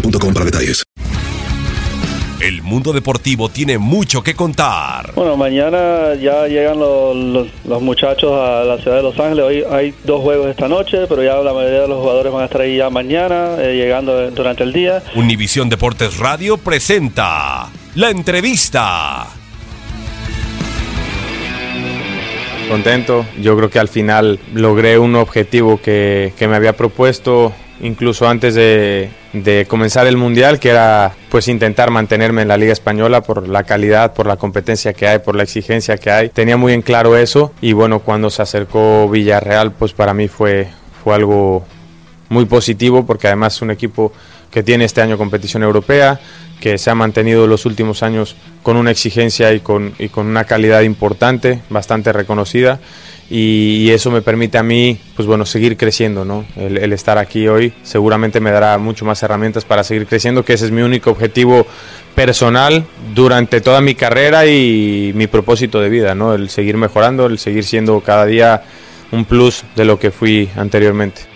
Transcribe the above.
boostmobile.com para detalles. El mundo deportivo tiene mucho que contar. Bueno, mañana ya llegan los, los- los muchachos a la ciudad de Los Ángeles. Hoy hay dos juegos esta noche, pero ya la mayoría de los jugadores van a estar ahí ya mañana, eh, llegando durante el día. Univisión Deportes Radio presenta la entrevista. contento. Yo creo que al final logré un objetivo que, que me había propuesto incluso antes de, de comenzar el mundial, que era pues intentar mantenerme en la liga española por la calidad, por la competencia que hay, por la exigencia que hay. Tenía muy en claro eso y bueno, cuando se acercó Villarreal, pues para mí fue, fue algo muy positivo porque además es un equipo que tiene este año competición europea, que se ha mantenido los últimos años con una exigencia y con, y con una calidad importante, bastante reconocida, y, eso me permite a mí, pues bueno, seguir creciendo, ¿no? El, el estar aquí hoy seguramente me dará mucho más herramientas para seguir creciendo, que ese es mi único objetivo personal durante toda mi carrera y mi propósito de vida, ¿no? El seguir mejorando, el seguir siendo cada día un plus de lo que fui anteriormente.